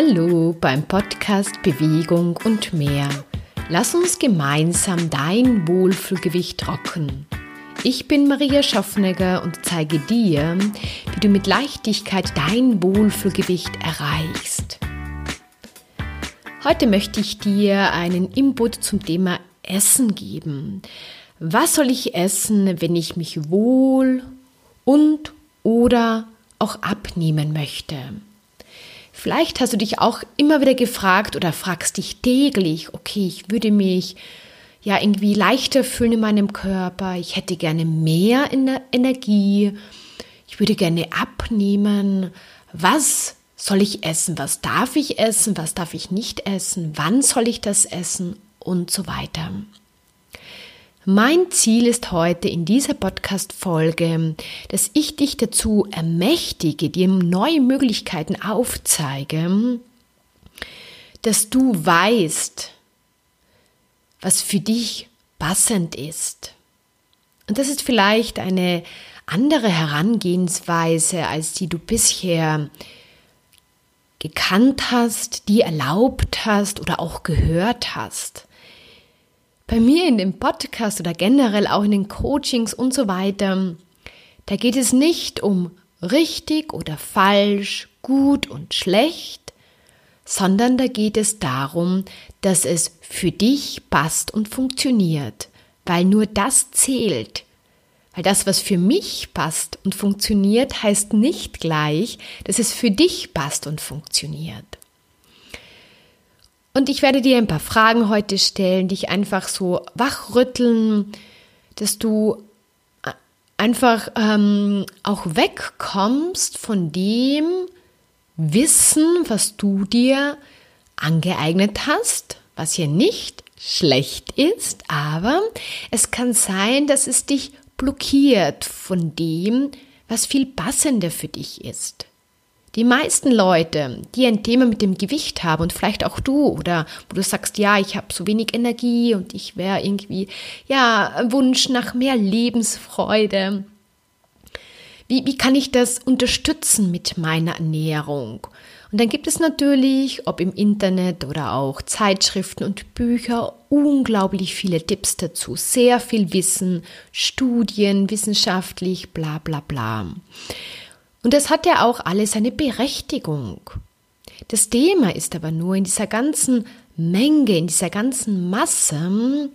Hallo beim Podcast Bewegung und mehr. Lass uns gemeinsam dein Wohlfühlgewicht rocken. Ich bin Maria Schaffnegger und zeige dir, wie du mit Leichtigkeit dein Wohlfühlgewicht erreichst. Heute möchte ich dir einen Input zum Thema Essen geben. Was soll ich essen, wenn ich mich wohl und oder auch abnehmen möchte? Vielleicht hast du dich auch immer wieder gefragt oder fragst dich täglich, okay, ich würde mich ja irgendwie leichter fühlen in meinem Körper, ich hätte gerne mehr Energie, ich würde gerne abnehmen. Was soll ich essen? Was darf ich essen? Was darf ich nicht essen? Wann soll ich das essen? Und so weiter. Mein Ziel ist heute in dieser Podcast-Folge, dass ich dich dazu ermächtige, dir neue Möglichkeiten aufzeige, dass du weißt, was für dich passend ist. Und das ist vielleicht eine andere Herangehensweise, als die du bisher gekannt hast, die erlaubt hast oder auch gehört hast. Bei mir in dem Podcast oder generell auch in den Coachings und so weiter, da geht es nicht um richtig oder falsch, gut und schlecht, sondern da geht es darum, dass es für dich passt und funktioniert, weil nur das zählt. Weil das, was für mich passt und funktioniert, heißt nicht gleich, dass es für dich passt und funktioniert. Und ich werde dir ein paar Fragen heute stellen, dich einfach so wachrütteln, dass du einfach ähm, auch wegkommst von dem Wissen, was du dir angeeignet hast, was hier nicht schlecht ist, aber es kann sein, dass es dich blockiert von dem, was viel passender für dich ist. Die meisten Leute, die ein Thema mit dem Gewicht haben und vielleicht auch du oder wo du sagst, ja, ich habe so wenig Energie und ich wäre irgendwie, ja, Wunsch nach mehr Lebensfreude. Wie, wie kann ich das unterstützen mit meiner Ernährung? Und dann gibt es natürlich, ob im Internet oder auch Zeitschriften und Bücher, unglaublich viele Tipps dazu, sehr viel Wissen, Studien, wissenschaftlich, bla bla bla. Und das hat ja auch alles seine Berechtigung. Das Thema ist aber nur in dieser ganzen Menge, in dieser ganzen Masse,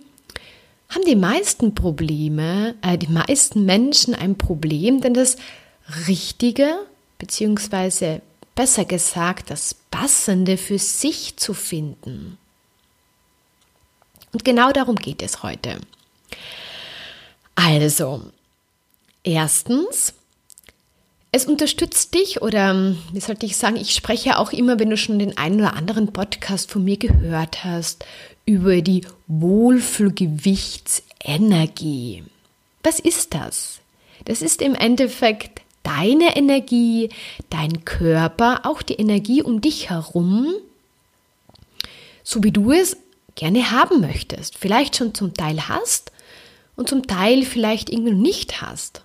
haben die meisten Probleme, äh, die meisten Menschen ein Problem, denn das Richtige, beziehungsweise besser gesagt, das Passende für sich zu finden. Und genau darum geht es heute. Also, erstens, es unterstützt dich oder wie sollte ich sagen, ich spreche auch immer, wenn du schon den einen oder anderen Podcast von mir gehört hast, über die Wohlfühlgewichtsenergie. Was ist das? Das ist im Endeffekt deine Energie, dein Körper, auch die Energie um dich herum, so wie du es gerne haben möchtest. Vielleicht schon zum Teil hast und zum Teil vielleicht irgendwie nicht hast.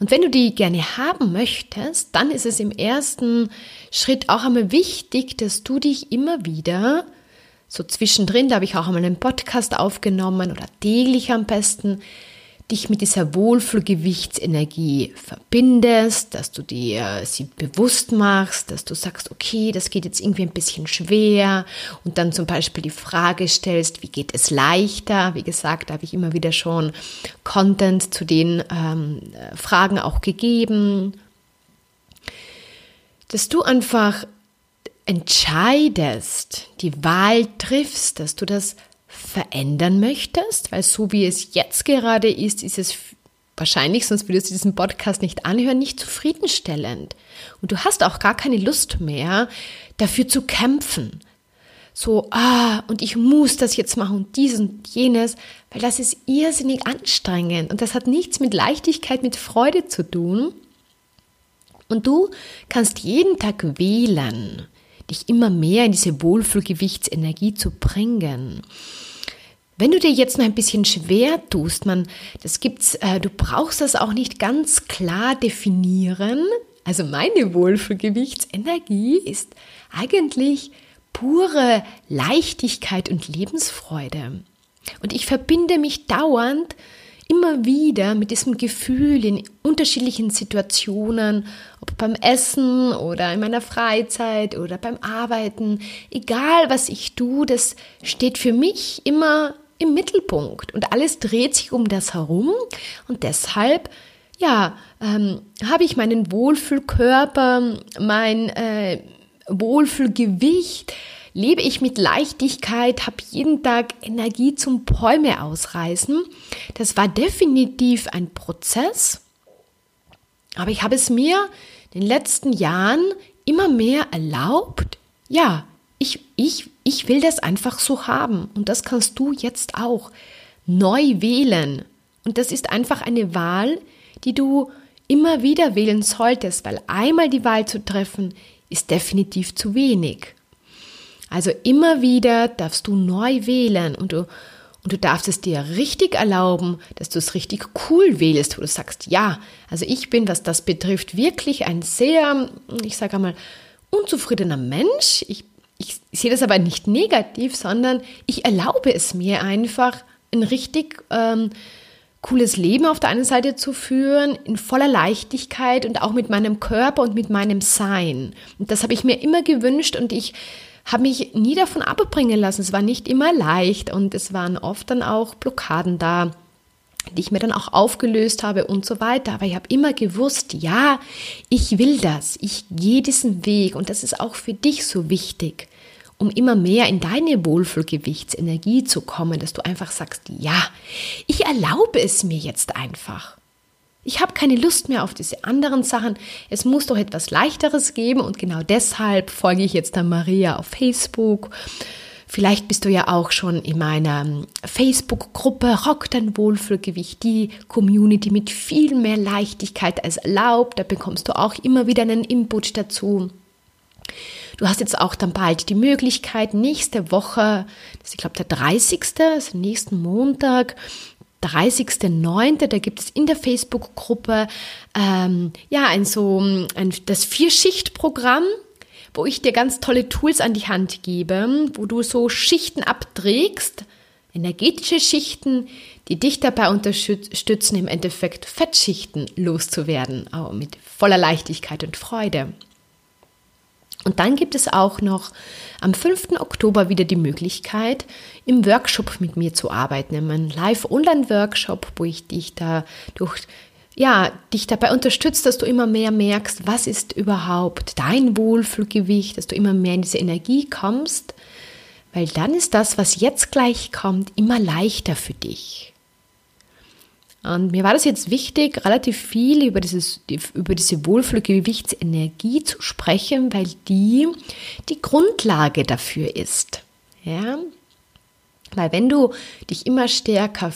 Und wenn du die gerne haben möchtest, dann ist es im ersten Schritt auch einmal wichtig, dass du dich immer wieder so zwischendrin, da habe ich auch einmal einen Podcast aufgenommen oder täglich am besten, dich mit dieser Wohlfühlgewichtsenergie verbindest, dass du dir sie bewusst machst, dass du sagst, okay, das geht jetzt irgendwie ein bisschen schwer und dann zum Beispiel die Frage stellst, wie geht es leichter? Wie gesagt, da habe ich immer wieder schon Content zu den ähm, Fragen auch gegeben, dass du einfach entscheidest, die Wahl triffst, dass du das verändern möchtest, weil so wie es jetzt gerade ist, ist es wahrscheinlich, sonst würdest du diesen Podcast nicht anhören, nicht zufriedenstellend. Und du hast auch gar keine Lust mehr, dafür zu kämpfen. So, ah, und ich muss das jetzt machen und dies und jenes, weil das ist irrsinnig anstrengend und das hat nichts mit Leichtigkeit, mit Freude zu tun. Und du kannst jeden Tag wählen, dich immer mehr in diese Wohlfühlgewichtsenergie zu bringen. Wenn du dir jetzt noch ein bisschen schwer tust, man, das gibt's, äh, du brauchst das auch nicht ganz klar definieren, also meine Wohlfühlgewichtsenergie ist eigentlich pure Leichtigkeit und Lebensfreude. Und ich verbinde mich dauernd immer wieder mit diesem Gefühl in unterschiedlichen Situationen, ob beim Essen oder in meiner Freizeit oder beim Arbeiten, egal was ich tue, das steht für mich immer im Mittelpunkt. Und alles dreht sich um das herum. Und deshalb ja, ähm, habe ich meinen Wohlfühlkörper, mein äh, Wohlfühlgewicht, lebe ich mit Leichtigkeit, habe jeden Tag Energie zum Bäume ausreißen. Das war definitiv ein Prozess, aber ich habe es mir in den letzten Jahren immer mehr erlaubt, ja, ich, ich, ich will das einfach so haben und das kannst du jetzt auch neu wählen. Und das ist einfach eine Wahl, die du immer wieder wählen solltest, weil einmal die Wahl zu treffen, ist definitiv zu wenig. Also immer wieder darfst du neu wählen und du, und du darfst es dir richtig erlauben, dass du es richtig cool wählst, wo du sagst, ja, also ich bin, was das betrifft, wirklich ein sehr, ich sage einmal, unzufriedener Mensch. Ich, ich sehe das aber nicht negativ, sondern ich erlaube es mir einfach, ein richtig ähm, cooles Leben auf der einen Seite zu führen, in voller Leichtigkeit und auch mit meinem Körper und mit meinem Sein. Und das habe ich mir immer gewünscht und ich habe mich nie davon abbringen lassen. Es war nicht immer leicht und es waren oft dann auch Blockaden da, die ich mir dann auch aufgelöst habe und so weiter. Aber ich habe immer gewusst, ja, ich will das, ich gehe diesen Weg und das ist auch für dich so wichtig um immer mehr in deine Wohlfühlgewichtsenergie zu kommen, dass du einfach sagst, ja, ich erlaube es mir jetzt einfach. Ich habe keine Lust mehr auf diese anderen Sachen. Es muss doch etwas Leichteres geben und genau deshalb folge ich jetzt der Maria auf Facebook. Vielleicht bist du ja auch schon in meiner ähm, Facebook-Gruppe Rock dein Wohlfühlgewicht, die Community mit viel mehr Leichtigkeit als erlaubt. Da bekommst du auch immer wieder einen Input dazu. Du hast jetzt auch dann bald die Möglichkeit, nächste Woche, das ist ich glaube der 30., also nächsten Montag, 30.09., da gibt es in der Facebook-Gruppe ähm, ja ein so ein, das Vier-Schicht-Programm, wo ich dir ganz tolle Tools an die Hand gebe, wo du so Schichten abträgst, energetische Schichten, die dich dabei unterstützen, im Endeffekt Fettschichten loszuwerden, auch mit voller Leichtigkeit und Freude. Und dann gibt es auch noch am 5. Oktober wieder die Möglichkeit, im Workshop mit mir zu arbeiten, in einem Live-Online-Workshop, wo ich dich da durch ja, dich dabei unterstützt, dass du immer mehr merkst, was ist überhaupt dein Wohlfühlgewicht, dass du immer mehr in diese Energie kommst, weil dann ist das, was jetzt gleich kommt, immer leichter für dich. Und mir war das jetzt wichtig, relativ viel über, dieses, über diese Wohlfühlgewichtsenergie zu sprechen, weil die die Grundlage dafür ist. Ja? Weil wenn du dich immer stärker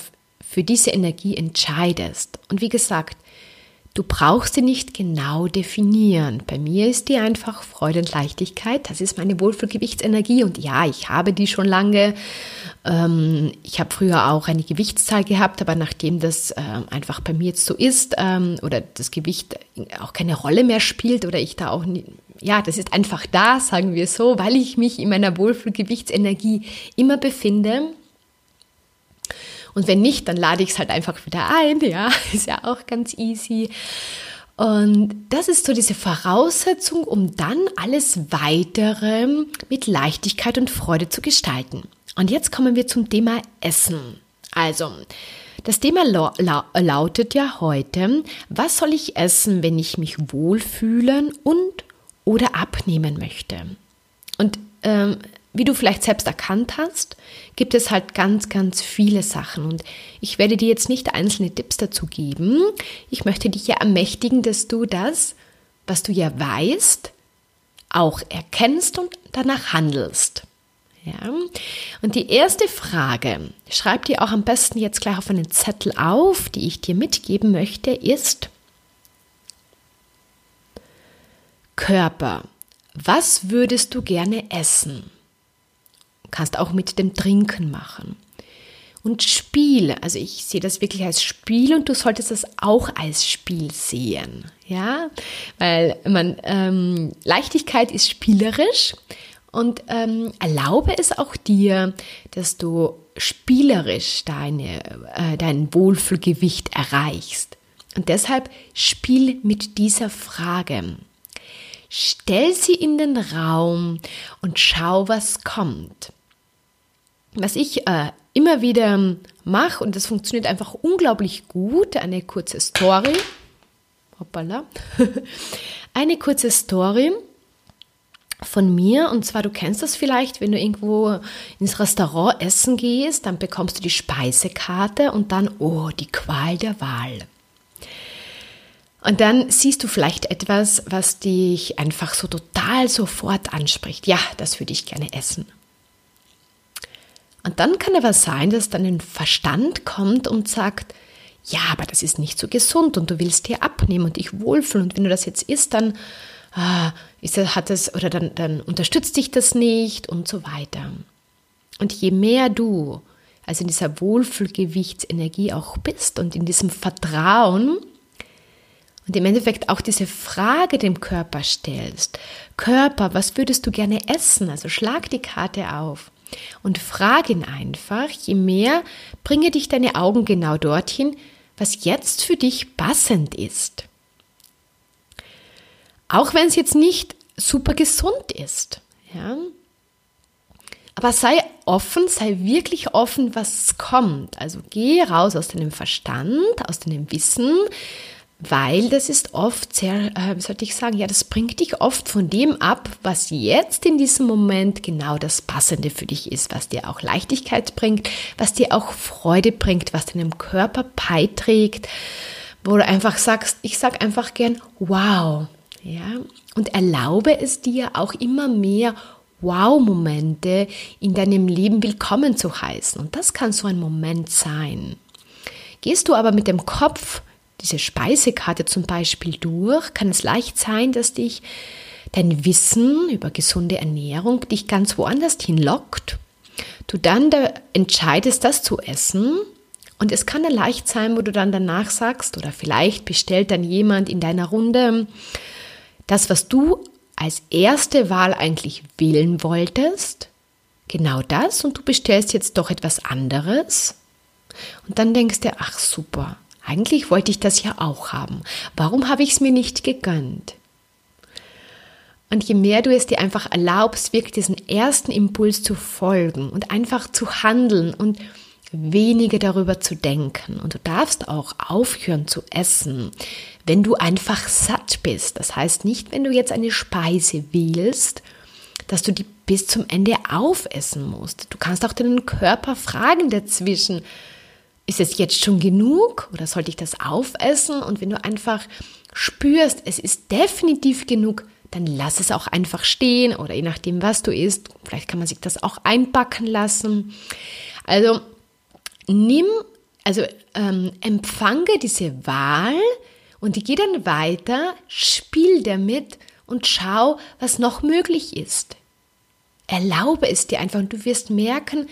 für diese Energie entscheidest, und wie gesagt, Du brauchst sie nicht genau definieren. Bei mir ist die einfach Freude und Leichtigkeit. Das ist meine Wohlfühlgewichtsenergie. Und ja, ich habe die schon lange. Ähm, ich habe früher auch eine Gewichtszahl gehabt, aber nachdem das ähm, einfach bei mir jetzt so ist ähm, oder das Gewicht auch keine Rolle mehr spielt oder ich da auch nie, ja, das ist einfach da, sagen wir so, weil ich mich in meiner Wohlfühlgewichtsenergie immer befinde, und wenn nicht, dann lade ich es halt einfach wieder ein. Ja, ist ja auch ganz easy. Und das ist so diese Voraussetzung, um dann alles weitere mit Leichtigkeit und Freude zu gestalten. Und jetzt kommen wir zum Thema Essen. Also, das Thema lautet ja heute, was soll ich essen, wenn ich mich wohlfühlen und oder abnehmen möchte? Und ähm, wie du vielleicht selbst erkannt hast, gibt es halt ganz, ganz viele Sachen. Und ich werde dir jetzt nicht einzelne Tipps dazu geben. Ich möchte dich ja ermächtigen, dass du das, was du ja weißt, auch erkennst und danach handelst. Ja? Und die erste Frage, schreib dir auch am besten jetzt gleich auf einen Zettel auf, die ich dir mitgeben möchte, ist Körper. Was würdest du gerne essen? Kannst auch mit dem Trinken machen. Und Spiel, also ich sehe das wirklich als Spiel und du solltest das auch als Spiel sehen. Ja, weil man ähm, Leichtigkeit ist spielerisch und ähm, erlaube es auch dir, dass du spielerisch deine, äh, dein Wohlfühlgewicht erreichst. Und deshalb spiel mit dieser Frage. Stell sie in den Raum und schau, was kommt. Was ich äh, immer wieder mache, und das funktioniert einfach unglaublich gut, eine kurze Story. Hoppala. eine kurze Story von mir. Und zwar, du kennst das vielleicht, wenn du irgendwo ins Restaurant essen gehst, dann bekommst du die Speisekarte und dann, oh, die Qual der Wahl. Und dann siehst du vielleicht etwas, was dich einfach so total sofort anspricht. Ja, das würde ich gerne essen. Und dann kann aber sein, dass dann ein Verstand kommt und sagt, ja, aber das ist nicht so gesund und du willst dir abnehmen und dich wohlfühlen. Und wenn du das jetzt isst, dann ah, ist, hat das oder dann, dann unterstützt dich das nicht und so weiter. Und je mehr du also in dieser Wohlfühlgewichtsenergie auch bist und in diesem Vertrauen, und im Endeffekt auch diese Frage dem Körper stellst. Körper, was würdest du gerne essen? Also schlag die Karte auf und frag ihn einfach, je mehr bringe dich deine Augen genau dorthin, was jetzt für dich passend ist. Auch wenn es jetzt nicht super gesund ist. Ja? Aber sei offen, sei wirklich offen, was kommt. Also geh raus aus deinem Verstand, aus deinem Wissen, weil das ist oft sehr, äh, sollte ich sagen, ja, das bringt dich oft von dem ab, was jetzt in diesem Moment genau das Passende für dich ist, was dir auch Leichtigkeit bringt, was dir auch Freude bringt, was deinem Körper beiträgt, wo du einfach sagst, ich sag einfach gern, wow, ja, und erlaube es dir auch immer mehr Wow-Momente in deinem Leben willkommen zu heißen. Und das kann so ein Moment sein. Gehst du aber mit dem Kopf diese Speisekarte zum Beispiel durch, kann es leicht sein, dass dich dein Wissen über gesunde Ernährung dich ganz woanders hinlockt. Du dann da entscheidest, das zu essen. Und es kann dann leicht sein, wo du dann danach sagst, oder vielleicht bestellt dann jemand in deiner Runde das, was du als erste Wahl eigentlich wählen wolltest, genau das, und du bestellst jetzt doch etwas anderes. Und dann denkst du, ach super, eigentlich wollte ich das ja auch haben. Warum habe ich es mir nicht gegönnt? Und je mehr du es dir einfach erlaubst, wirklich diesen ersten Impuls zu folgen und einfach zu handeln und weniger darüber zu denken. Und du darfst auch aufhören zu essen, wenn du einfach satt bist. Das heißt nicht, wenn du jetzt eine Speise wählst, dass du die bis zum Ende aufessen musst. Du kannst auch deinen Körper fragen dazwischen, ist es jetzt schon genug oder sollte ich das aufessen? Und wenn du einfach spürst, es ist definitiv genug, dann lass es auch einfach stehen oder je nachdem, was du isst, vielleicht kann man sich das auch einbacken lassen. Also nimm, also ähm, empfange diese Wahl und die geht dann weiter, spiel damit und schau, was noch möglich ist. Erlaube es dir einfach und du wirst merken,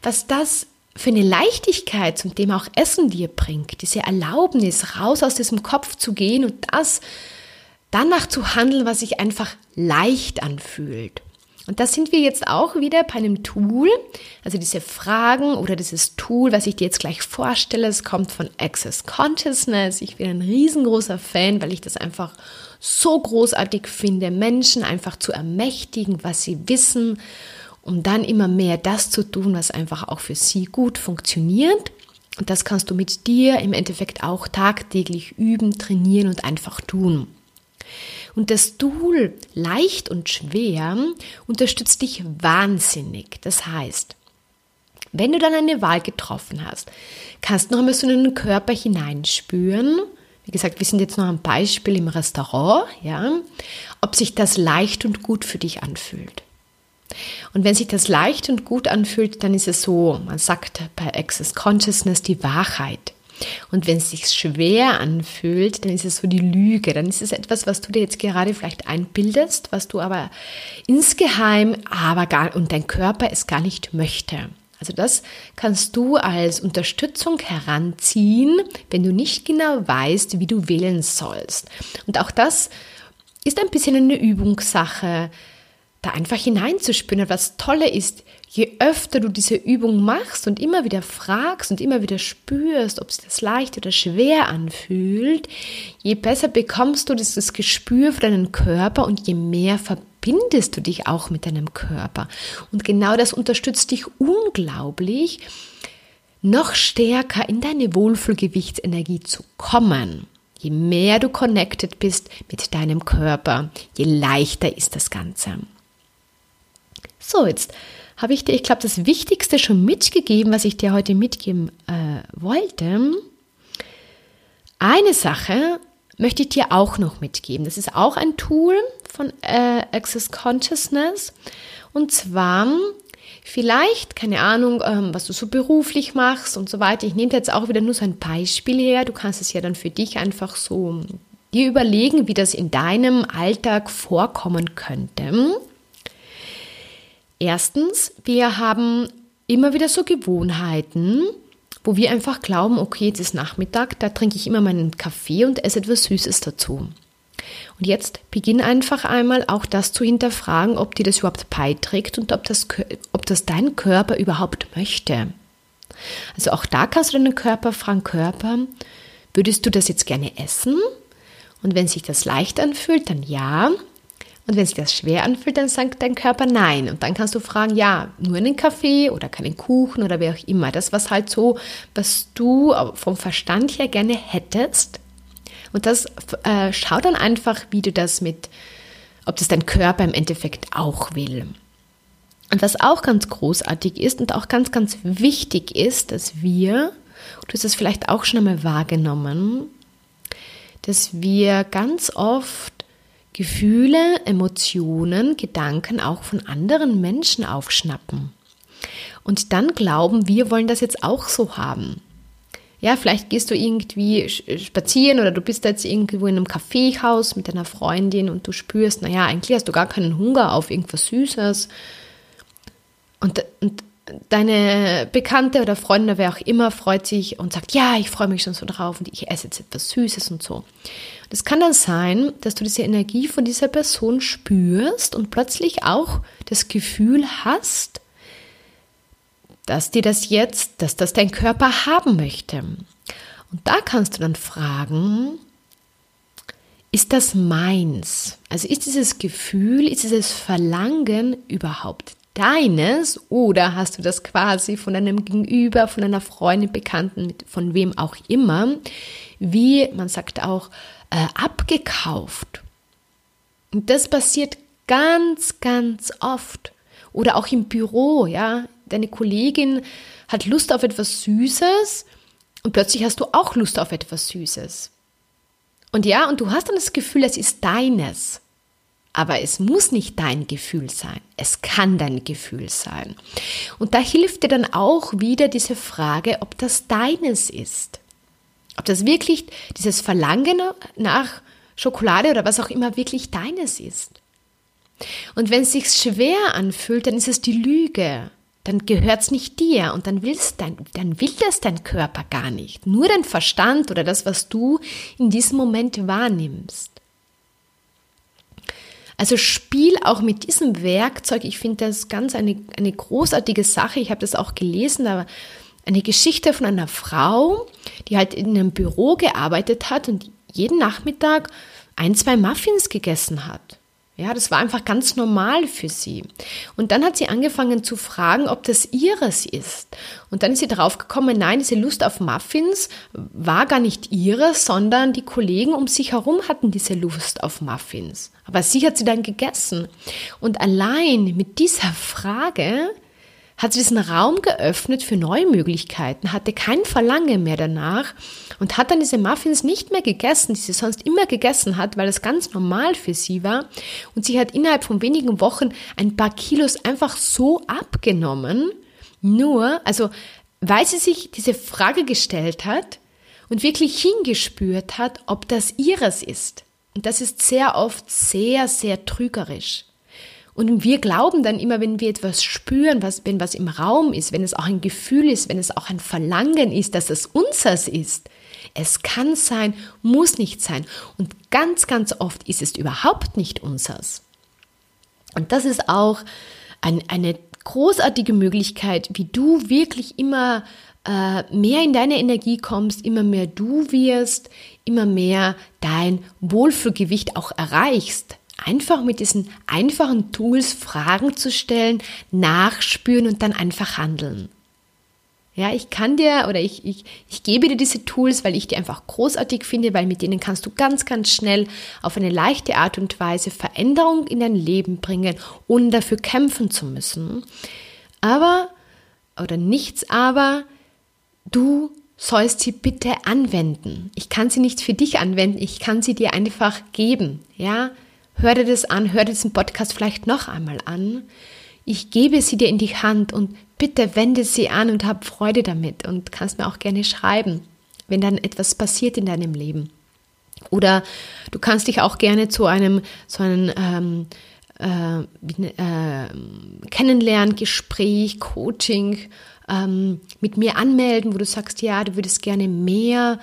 was das für eine Leichtigkeit zum Thema auch Essen dir bringt, diese Erlaubnis, raus aus diesem Kopf zu gehen und das danach zu handeln, was sich einfach leicht anfühlt. Und da sind wir jetzt auch wieder bei einem Tool, also diese Fragen oder dieses Tool, was ich dir jetzt gleich vorstelle, es kommt von Access Consciousness. Ich bin ein riesengroßer Fan, weil ich das einfach so großartig finde, Menschen einfach zu ermächtigen, was sie wissen um dann immer mehr das zu tun, was einfach auch für sie gut funktioniert. Und das kannst du mit dir im Endeffekt auch tagtäglich üben, trainieren und einfach tun. Und das Tool leicht und schwer unterstützt dich wahnsinnig. Das heißt, wenn du dann eine Wahl getroffen hast, kannst du noch einmal so in den Körper hineinspüren. Wie gesagt, wir sind jetzt noch ein Beispiel im Restaurant, ja, ob sich das leicht und gut für dich anfühlt. Und wenn sich das leicht und gut anfühlt, dann ist es so, man sagt bei Access Consciousness die Wahrheit. Und wenn es sich schwer anfühlt, dann ist es so die Lüge. Dann ist es etwas, was du dir jetzt gerade vielleicht einbildest, was du aber insgeheim, aber gar, und dein Körper es gar nicht möchte. Also das kannst du als Unterstützung heranziehen, wenn du nicht genau weißt, wie du wählen sollst. Und auch das ist ein bisschen eine Übungssache, da einfach hineinzuspüren. Und was Tolle ist, je öfter du diese Übung machst und immer wieder fragst und immer wieder spürst, ob es das leicht oder schwer anfühlt, je besser bekommst du dieses Gespür für deinen Körper und je mehr verbindest du dich auch mit deinem Körper. Und genau das unterstützt dich unglaublich, noch stärker in deine Wohlfühlgewichtsenergie zu kommen. Je mehr du connected bist mit deinem Körper, je leichter ist das Ganze. So, jetzt habe ich dir, ich glaube, das Wichtigste schon mitgegeben, was ich dir heute mitgeben äh, wollte. Eine Sache möchte ich dir auch noch mitgeben. Das ist auch ein Tool von äh, Access Consciousness. Und zwar vielleicht, keine Ahnung, ähm, was du so beruflich machst und so weiter. Ich nehme jetzt auch wieder nur so ein Beispiel her. Du kannst es ja dann für dich einfach so dir überlegen, wie das in deinem Alltag vorkommen könnte. Erstens, wir haben immer wieder so Gewohnheiten, wo wir einfach glauben, okay, jetzt ist Nachmittag, da trinke ich immer meinen Kaffee und esse etwas Süßes dazu. Und jetzt beginn einfach einmal auch das zu hinterfragen, ob dir das überhaupt beiträgt und ob das, ob das dein Körper überhaupt möchte. Also auch da kannst du deinen Körper fragen, Körper, würdest du das jetzt gerne essen? Und wenn sich das leicht anfühlt, dann ja. Und wenn sich das schwer anfühlt, dann sagt dein Körper nein. Und dann kannst du fragen, ja, nur einen Kaffee oder keinen Kuchen oder wie auch immer. Das, was halt so, was du vom Verstand her gerne hättest. Und das äh, schau dann einfach, wie du das mit, ob das dein Körper im Endeffekt auch will. Und was auch ganz großartig ist und auch ganz, ganz wichtig ist, dass wir, du hast es vielleicht auch schon einmal wahrgenommen, dass wir ganz oft Gefühle, Emotionen, Gedanken auch von anderen Menschen aufschnappen. Und dann glauben, wir wollen das jetzt auch so haben. Ja, vielleicht gehst du irgendwie spazieren oder du bist jetzt irgendwo in einem Kaffeehaus mit deiner Freundin und du spürst, naja, eigentlich hast du gar keinen Hunger auf irgendwas Süßes. Und, und deine Bekannte oder Freundin, wer auch immer, freut sich und sagt, ja, ich freue mich schon so drauf und ich esse jetzt etwas Süßes und so. Das kann dann sein, dass du diese Energie von dieser Person spürst und plötzlich auch das Gefühl hast, dass dir das jetzt, dass das dein Körper haben möchte. Und da kannst du dann fragen, ist das meins? Also ist dieses Gefühl, ist dieses Verlangen überhaupt deines oder hast du das quasi von einem Gegenüber, von einer Freundin, Bekannten, von wem auch immer, wie man sagt auch, äh, abgekauft. Und das passiert ganz, ganz oft. Oder auch im Büro, ja. Deine Kollegin hat Lust auf etwas Süßes und plötzlich hast du auch Lust auf etwas Süßes. Und ja, und du hast dann das Gefühl, es ist deines. Aber es muss nicht dein Gefühl sein. Es kann dein Gefühl sein. Und da hilft dir dann auch wieder diese Frage, ob das deines ist. Ob das wirklich dieses Verlangen nach Schokolade oder was auch immer wirklich deines ist. Und wenn es sich schwer anfühlt, dann ist es die Lüge. Dann gehört es nicht dir und dann, willst dein, dann will das dein Körper gar nicht. Nur dein Verstand oder das, was du in diesem Moment wahrnimmst. Also spiel auch mit diesem Werkzeug. Ich finde das ganz eine, eine großartige Sache. Ich habe das auch gelesen, aber eine Geschichte von einer Frau, die halt in einem Büro gearbeitet hat und jeden Nachmittag ein, zwei Muffins gegessen hat. Ja, das war einfach ganz normal für sie. Und dann hat sie angefangen zu fragen, ob das ihres ist. Und dann ist sie darauf gekommen, nein, diese Lust auf Muffins war gar nicht ihre, sondern die Kollegen um sich herum hatten diese Lust auf Muffins. Aber sie hat sie dann gegessen. Und allein mit dieser Frage hat sie diesen Raum geöffnet für neue Möglichkeiten, hatte kein Verlangen mehr danach und hat dann diese Muffins nicht mehr gegessen, die sie sonst immer gegessen hat, weil das ganz normal für sie war. Und sie hat innerhalb von wenigen Wochen ein paar Kilos einfach so abgenommen, nur, also weil sie sich diese Frage gestellt hat und wirklich hingespürt hat, ob das ihres ist. Und das ist sehr oft sehr, sehr trügerisch. Und wir glauben dann immer, wenn wir etwas spüren, was, wenn was im Raum ist, wenn es auch ein Gefühl ist, wenn es auch ein Verlangen ist, dass es unseres ist. Es kann sein, muss nicht sein. Und ganz, ganz oft ist es überhaupt nicht unseres. Und das ist auch ein, eine großartige Möglichkeit, wie du wirklich immer äh, mehr in deine Energie kommst, immer mehr du wirst, immer mehr dein Wohlfühlgewicht auch erreichst einfach mit diesen einfachen Tools Fragen zu stellen, nachspüren und dann einfach handeln. Ja, ich kann dir oder ich, ich, ich gebe dir diese Tools, weil ich die einfach großartig finde, weil mit denen kannst du ganz, ganz schnell auf eine leichte Art und Weise Veränderung in dein Leben bringen, ohne dafür kämpfen zu müssen. Aber, oder nichts aber, du sollst sie bitte anwenden. Ich kann sie nicht für dich anwenden, ich kann sie dir einfach geben. Ja, Hör dir das an, hör dir diesen Podcast vielleicht noch einmal an. Ich gebe sie dir in die Hand und bitte wende sie an und hab Freude damit und kannst mir auch gerne schreiben, wenn dann etwas passiert in deinem Leben. Oder du kannst dich auch gerne zu einem so einem ähm, äh, äh, Kennenlernen, Gespräch, Coaching ähm, mit mir anmelden, wo du sagst, ja, du würdest gerne mehr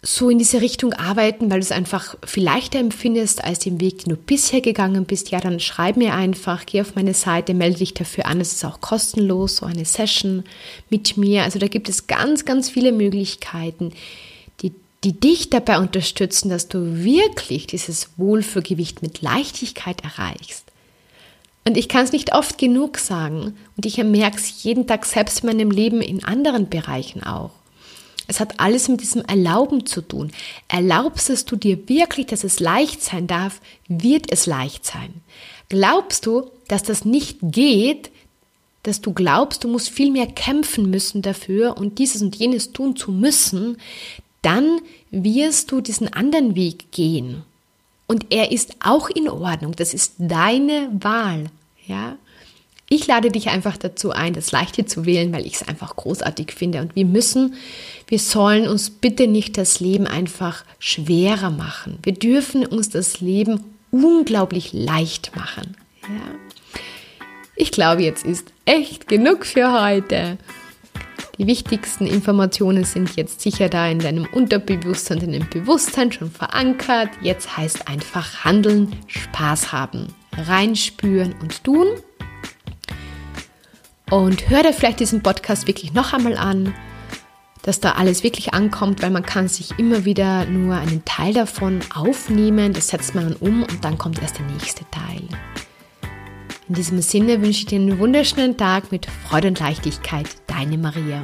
so in diese Richtung arbeiten, weil du es einfach viel leichter empfindest als den Weg, den du bisher gegangen bist, ja, dann schreib mir einfach, geh auf meine Seite, melde dich dafür an. Es ist auch kostenlos, so eine Session mit mir. Also da gibt es ganz, ganz viele Möglichkeiten, die, die dich dabei unterstützen, dass du wirklich dieses Wohlfühlgewicht mit Leichtigkeit erreichst. Und ich kann es nicht oft genug sagen und ich merke es jeden Tag selbst in meinem Leben in anderen Bereichen auch. Es hat alles mit diesem Erlauben zu tun. Erlaubst du dir wirklich, dass es leicht sein darf, wird es leicht sein. Glaubst du, dass das nicht geht, dass du glaubst, du musst viel mehr kämpfen müssen dafür und dieses und jenes tun zu müssen, dann wirst du diesen anderen Weg gehen. Und er ist auch in Ordnung. Das ist deine Wahl. Ja? Ich lade dich einfach dazu ein, das Leichte zu wählen, weil ich es einfach großartig finde. Und wir müssen, wir sollen uns bitte nicht das Leben einfach schwerer machen. Wir dürfen uns das Leben unglaublich leicht machen. Ja? Ich glaube, jetzt ist echt genug für heute. Die wichtigsten Informationen sind jetzt sicher da in deinem Unterbewusstsein, in deinem Bewusstsein schon verankert. Jetzt heißt einfach handeln, Spaß haben, reinspüren und tun. Und hör dir vielleicht diesen Podcast wirklich noch einmal an, dass da alles wirklich ankommt, weil man kann sich immer wieder nur einen Teil davon aufnehmen, das setzt man dann um und dann kommt erst der nächste Teil. In diesem Sinne wünsche ich dir einen wunderschönen Tag mit Freude und Leichtigkeit. Deine Maria.